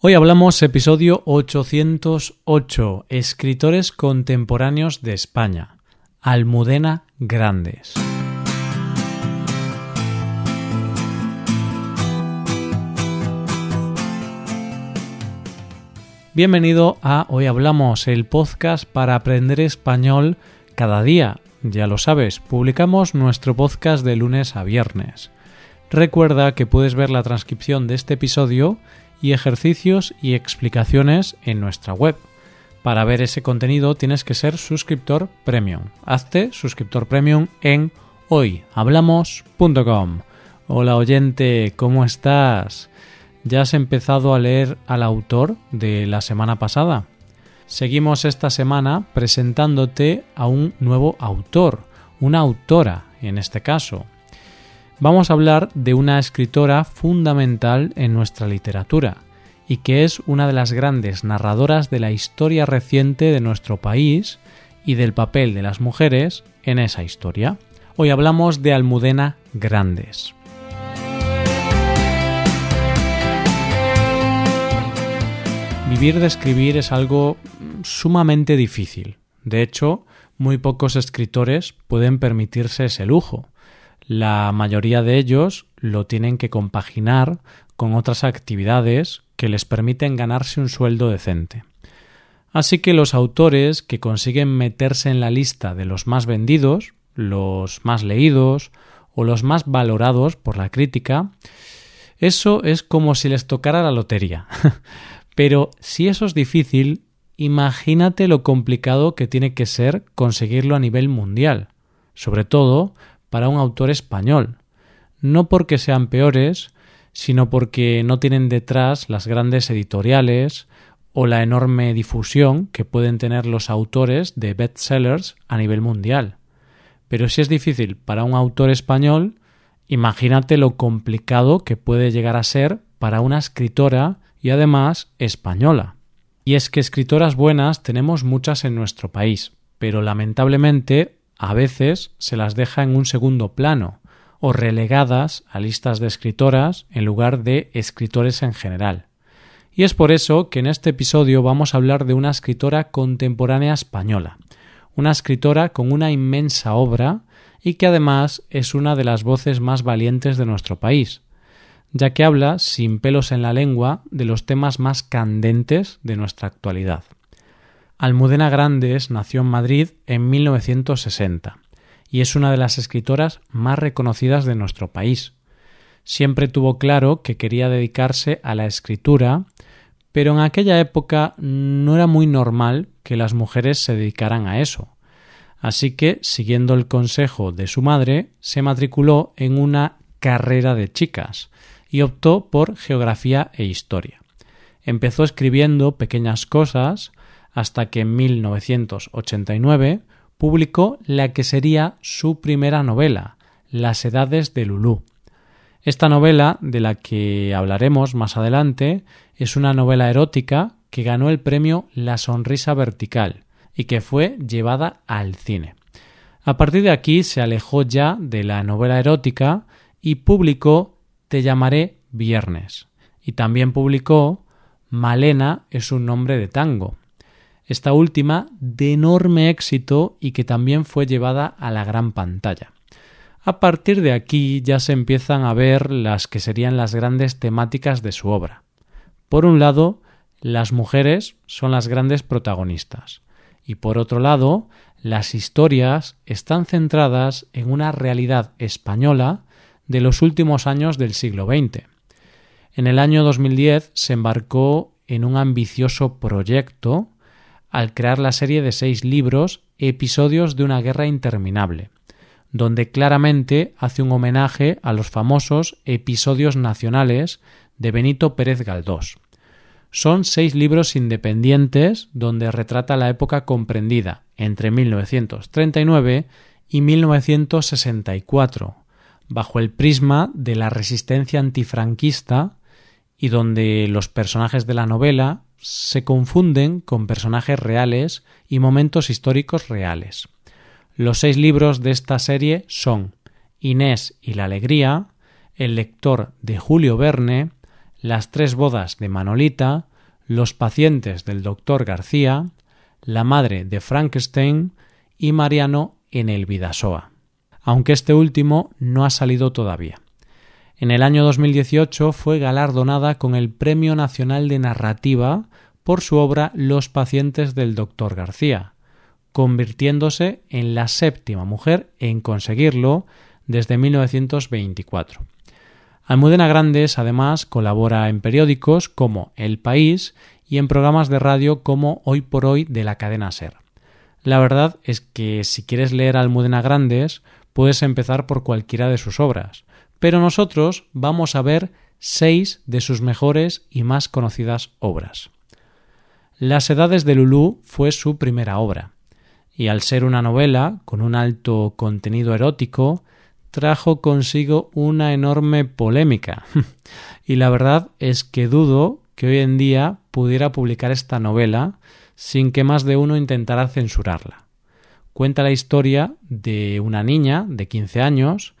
Hoy hablamos episodio 808, Escritores contemporáneos de España, Almudena Grandes. Bienvenido a Hoy Hablamos, el podcast para aprender español cada día. Ya lo sabes, publicamos nuestro podcast de lunes a viernes. Recuerda que puedes ver la transcripción de este episodio y ejercicios y explicaciones en nuestra web. Para ver ese contenido tienes que ser suscriptor premium. Hazte suscriptor premium en hoyhablamos.com. Hola oyente, ¿cómo estás? ¿Ya has empezado a leer al autor de la semana pasada? Seguimos esta semana presentándote a un nuevo autor, una autora en este caso. Vamos a hablar de una escritora fundamental en nuestra literatura y que es una de las grandes narradoras de la historia reciente de nuestro país y del papel de las mujeres en esa historia. Hoy hablamos de Almudena Grandes. Vivir de escribir es algo sumamente difícil. De hecho, muy pocos escritores pueden permitirse ese lujo la mayoría de ellos lo tienen que compaginar con otras actividades que les permiten ganarse un sueldo decente. Así que los autores que consiguen meterse en la lista de los más vendidos, los más leídos o los más valorados por la crítica, eso es como si les tocara la lotería. Pero si eso es difícil, imagínate lo complicado que tiene que ser conseguirlo a nivel mundial, sobre todo para un autor español, no porque sean peores, sino porque no tienen detrás las grandes editoriales o la enorme difusión que pueden tener los autores de bestsellers a nivel mundial. Pero si es difícil para un autor español, imagínate lo complicado que puede llegar a ser para una escritora y además española. Y es que escritoras buenas tenemos muchas en nuestro país, pero lamentablemente a veces se las deja en un segundo plano o relegadas a listas de escritoras en lugar de escritores en general. Y es por eso que en este episodio vamos a hablar de una escritora contemporánea española, una escritora con una inmensa obra y que además es una de las voces más valientes de nuestro país, ya que habla sin pelos en la lengua de los temas más candentes de nuestra actualidad. Almudena Grandes nació en Madrid en 1960 y es una de las escritoras más reconocidas de nuestro país. Siempre tuvo claro que quería dedicarse a la escritura, pero en aquella época no era muy normal que las mujeres se dedicaran a eso. Así que, siguiendo el consejo de su madre, se matriculó en una carrera de chicas y optó por geografía e historia. Empezó escribiendo pequeñas cosas, hasta que en 1989 publicó la que sería su primera novela, Las Edades de Lulú. Esta novela, de la que hablaremos más adelante, es una novela erótica que ganó el premio La Sonrisa Vertical y que fue llevada al cine. A partir de aquí se alejó ya de la novela erótica y publicó Te llamaré Viernes. Y también publicó Malena es un nombre de tango, esta última de enorme éxito y que también fue llevada a la gran pantalla. A partir de aquí ya se empiezan a ver las que serían las grandes temáticas de su obra. Por un lado, las mujeres son las grandes protagonistas y por otro lado, las historias están centradas en una realidad española de los últimos años del siglo XX. En el año 2010 se embarcó en un ambicioso proyecto al crear la serie de seis libros Episodios de una guerra interminable, donde claramente hace un homenaje a los famosos episodios nacionales de Benito Pérez Galdós. Son seis libros independientes donde retrata la época comprendida entre 1939 y 1964, bajo el prisma de la resistencia antifranquista y donde los personajes de la novela se confunden con personajes reales y momentos históricos reales. Los seis libros de esta serie son Inés y la Alegría, El lector de Julio Verne, Las tres bodas de Manolita, Los pacientes del doctor García, La madre de Frankenstein y Mariano en el Vidasoa, aunque este último no ha salido todavía. En el año 2018 fue galardonada con el Premio Nacional de Narrativa por su obra Los pacientes del doctor García, convirtiéndose en la séptima mujer en conseguirlo desde 1924. Almudena Grandes además colabora en periódicos como El País y en programas de radio como Hoy por Hoy de la cadena Ser. La verdad es que si quieres leer a Almudena Grandes puedes empezar por cualquiera de sus obras, pero nosotros vamos a ver seis de sus mejores y más conocidas obras. Las Edades de Lulú fue su primera obra, y al ser una novela con un alto contenido erótico, trajo consigo una enorme polémica. y la verdad es que dudo que hoy en día pudiera publicar esta novela sin que más de uno intentara censurarla. Cuenta la historia de una niña de 15 años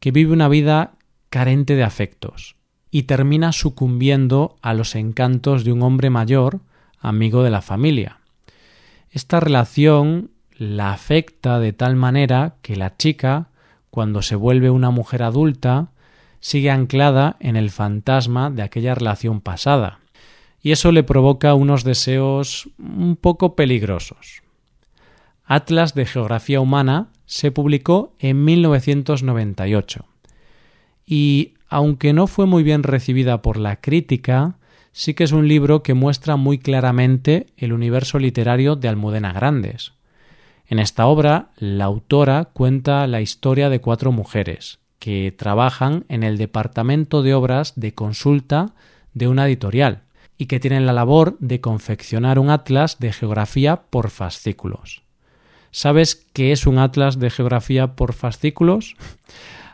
que vive una vida carente de afectos y termina sucumbiendo a los encantos de un hombre mayor, amigo de la familia. Esta relación la afecta de tal manera que la chica, cuando se vuelve una mujer adulta, sigue anclada en el fantasma de aquella relación pasada, y eso le provoca unos deseos un poco peligrosos. Atlas de Geografía Humana se publicó en 1998 y, aunque no fue muy bien recibida por la crítica, sí que es un libro que muestra muy claramente el universo literario de Almudena Grandes. En esta obra, la autora cuenta la historia de cuatro mujeres que trabajan en el departamento de obras de consulta de una editorial y que tienen la labor de confeccionar un atlas de geografía por fascículos. ¿Sabes qué es un atlas de geografía por fascículos?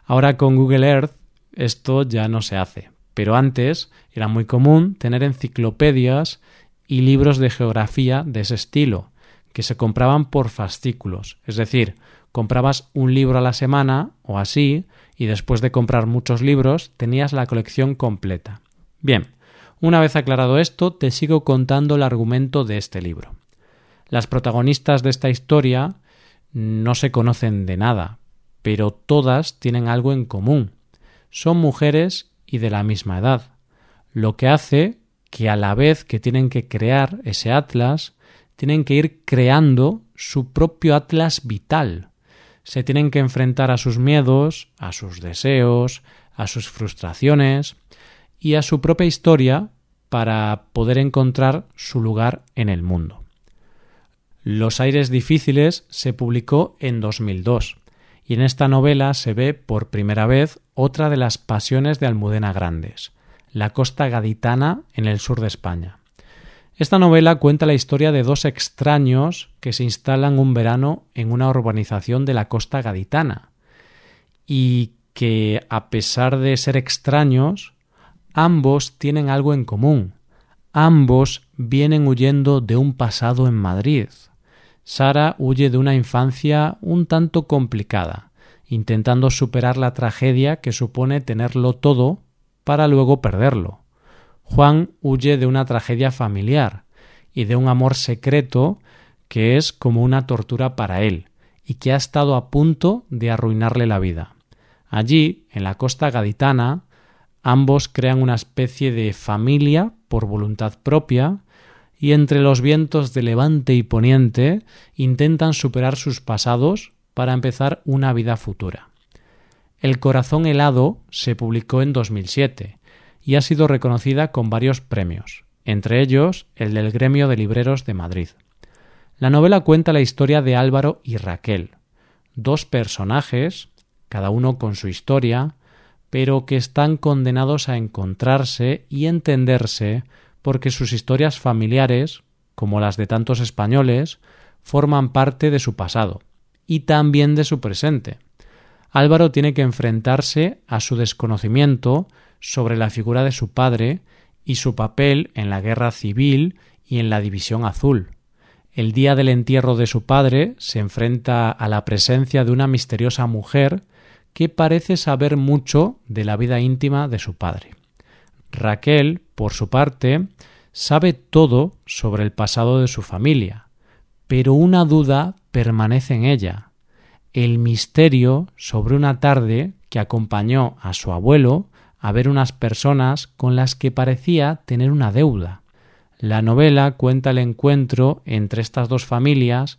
Ahora con Google Earth esto ya no se hace, pero antes era muy común tener enciclopedias y libros de geografía de ese estilo, que se compraban por fascículos, es decir, comprabas un libro a la semana o así, y después de comprar muchos libros tenías la colección completa. Bien, una vez aclarado esto, te sigo contando el argumento de este libro. Las protagonistas de esta historia no se conocen de nada, pero todas tienen algo en común. Son mujeres y de la misma edad, lo que hace que a la vez que tienen que crear ese atlas, tienen que ir creando su propio atlas vital. Se tienen que enfrentar a sus miedos, a sus deseos, a sus frustraciones y a su propia historia para poder encontrar su lugar en el mundo. Los aires difíciles se publicó en 2002 y en esta novela se ve por primera vez otra de las pasiones de Almudena Grandes, la costa gaditana en el sur de España. Esta novela cuenta la historia de dos extraños que se instalan un verano en una urbanización de la costa gaditana y que, a pesar de ser extraños, Ambos tienen algo en común. Ambos vienen huyendo de un pasado en Madrid. Sara huye de una infancia un tanto complicada, intentando superar la tragedia que supone tenerlo todo para luego perderlo. Juan huye de una tragedia familiar y de un amor secreto que es como una tortura para él y que ha estado a punto de arruinarle la vida. Allí, en la costa gaditana, Ambos crean una especie de familia por voluntad propia y entre los vientos de levante y poniente intentan superar sus pasados para empezar una vida futura. El corazón helado se publicó en 2007 y ha sido reconocida con varios premios, entre ellos el del Gremio de Libreros de Madrid. La novela cuenta la historia de Álvaro y Raquel, dos personajes, cada uno con su historia, pero que están condenados a encontrarse y entenderse porque sus historias familiares, como las de tantos españoles, forman parte de su pasado y también de su presente. Álvaro tiene que enfrentarse a su desconocimiento sobre la figura de su padre y su papel en la guerra civil y en la División Azul. El día del entierro de su padre se enfrenta a la presencia de una misteriosa mujer que parece saber mucho de la vida íntima de su padre. Raquel, por su parte, sabe todo sobre el pasado de su familia, pero una duda permanece en ella, el misterio sobre una tarde que acompañó a su abuelo a ver unas personas con las que parecía tener una deuda. La novela cuenta el encuentro entre estas dos familias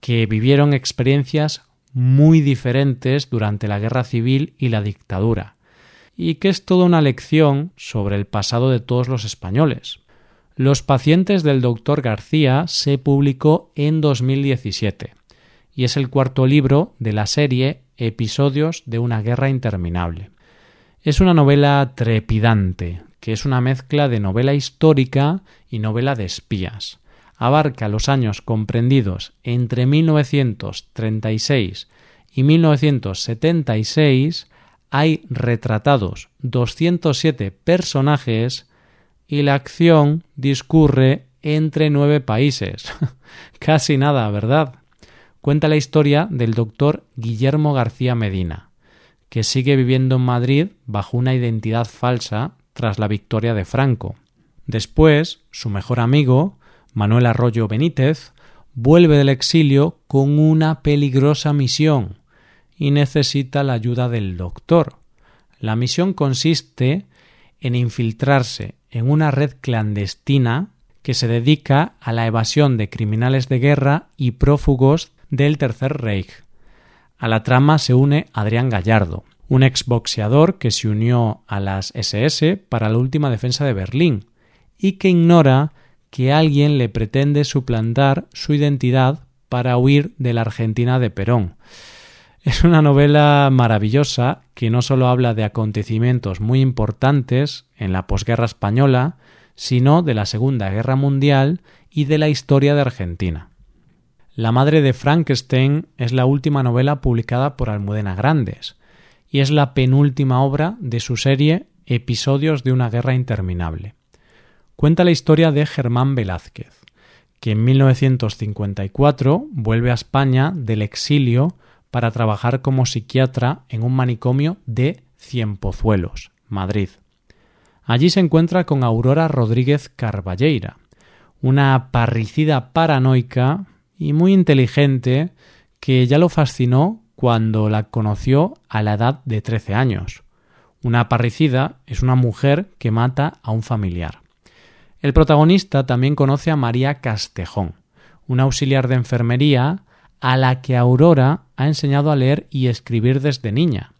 que vivieron experiencias muy diferentes durante la guerra civil y la dictadura, y que es toda una lección sobre el pasado de todos los españoles. Los pacientes del doctor García se publicó en 2017 y es el cuarto libro de la serie Episodios de una guerra interminable. Es una novela trepidante, que es una mezcla de novela histórica y novela de espías. Abarca los años comprendidos entre 1936 y 1976. Hay retratados 207 personajes y la acción discurre entre nueve países. Casi nada, ¿verdad? Cuenta la historia del doctor Guillermo García Medina, que sigue viviendo en Madrid bajo una identidad falsa tras la victoria de Franco. Después, su mejor amigo, Manuel Arroyo Benítez, vuelve del exilio con una peligrosa misión y necesita la ayuda del doctor. La misión consiste en infiltrarse en una red clandestina que se dedica a la evasión de criminales de guerra y prófugos del Tercer Reich. A la trama se une Adrián Gallardo, un exboxeador que se unió a las SS para la última defensa de Berlín y que ignora que alguien le pretende suplantar su identidad para huir de la Argentina de Perón. Es una novela maravillosa que no solo habla de acontecimientos muy importantes en la posguerra española, sino de la Segunda Guerra Mundial y de la historia de Argentina. La madre de Frankenstein es la última novela publicada por Almudena Grandes y es la penúltima obra de su serie Episodios de una guerra interminable. Cuenta la historia de Germán Velázquez, que en 1954 vuelve a España del exilio para trabajar como psiquiatra en un manicomio de Cienpozuelos, Madrid. Allí se encuentra con Aurora Rodríguez Carballeira, una parricida paranoica y muy inteligente que ya lo fascinó cuando la conoció a la edad de 13 años. Una parricida es una mujer que mata a un familiar. El protagonista también conoce a María Castejón, una auxiliar de enfermería a la que Aurora ha enseñado a leer y escribir desde niña.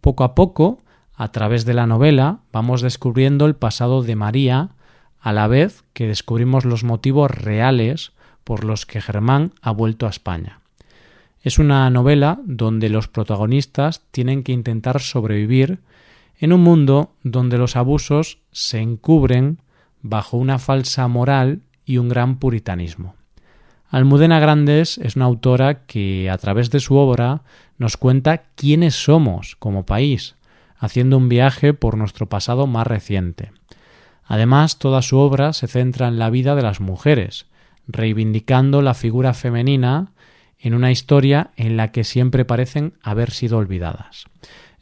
Poco a poco, a través de la novela, vamos descubriendo el pasado de María, a la vez que descubrimos los motivos reales por los que Germán ha vuelto a España. Es una novela donde los protagonistas tienen que intentar sobrevivir en un mundo donde los abusos se encubren bajo una falsa moral y un gran puritanismo. Almudena Grandes es una autora que a través de su obra nos cuenta quiénes somos como país, haciendo un viaje por nuestro pasado más reciente. Además, toda su obra se centra en la vida de las mujeres, reivindicando la figura femenina en una historia en la que siempre parecen haber sido olvidadas.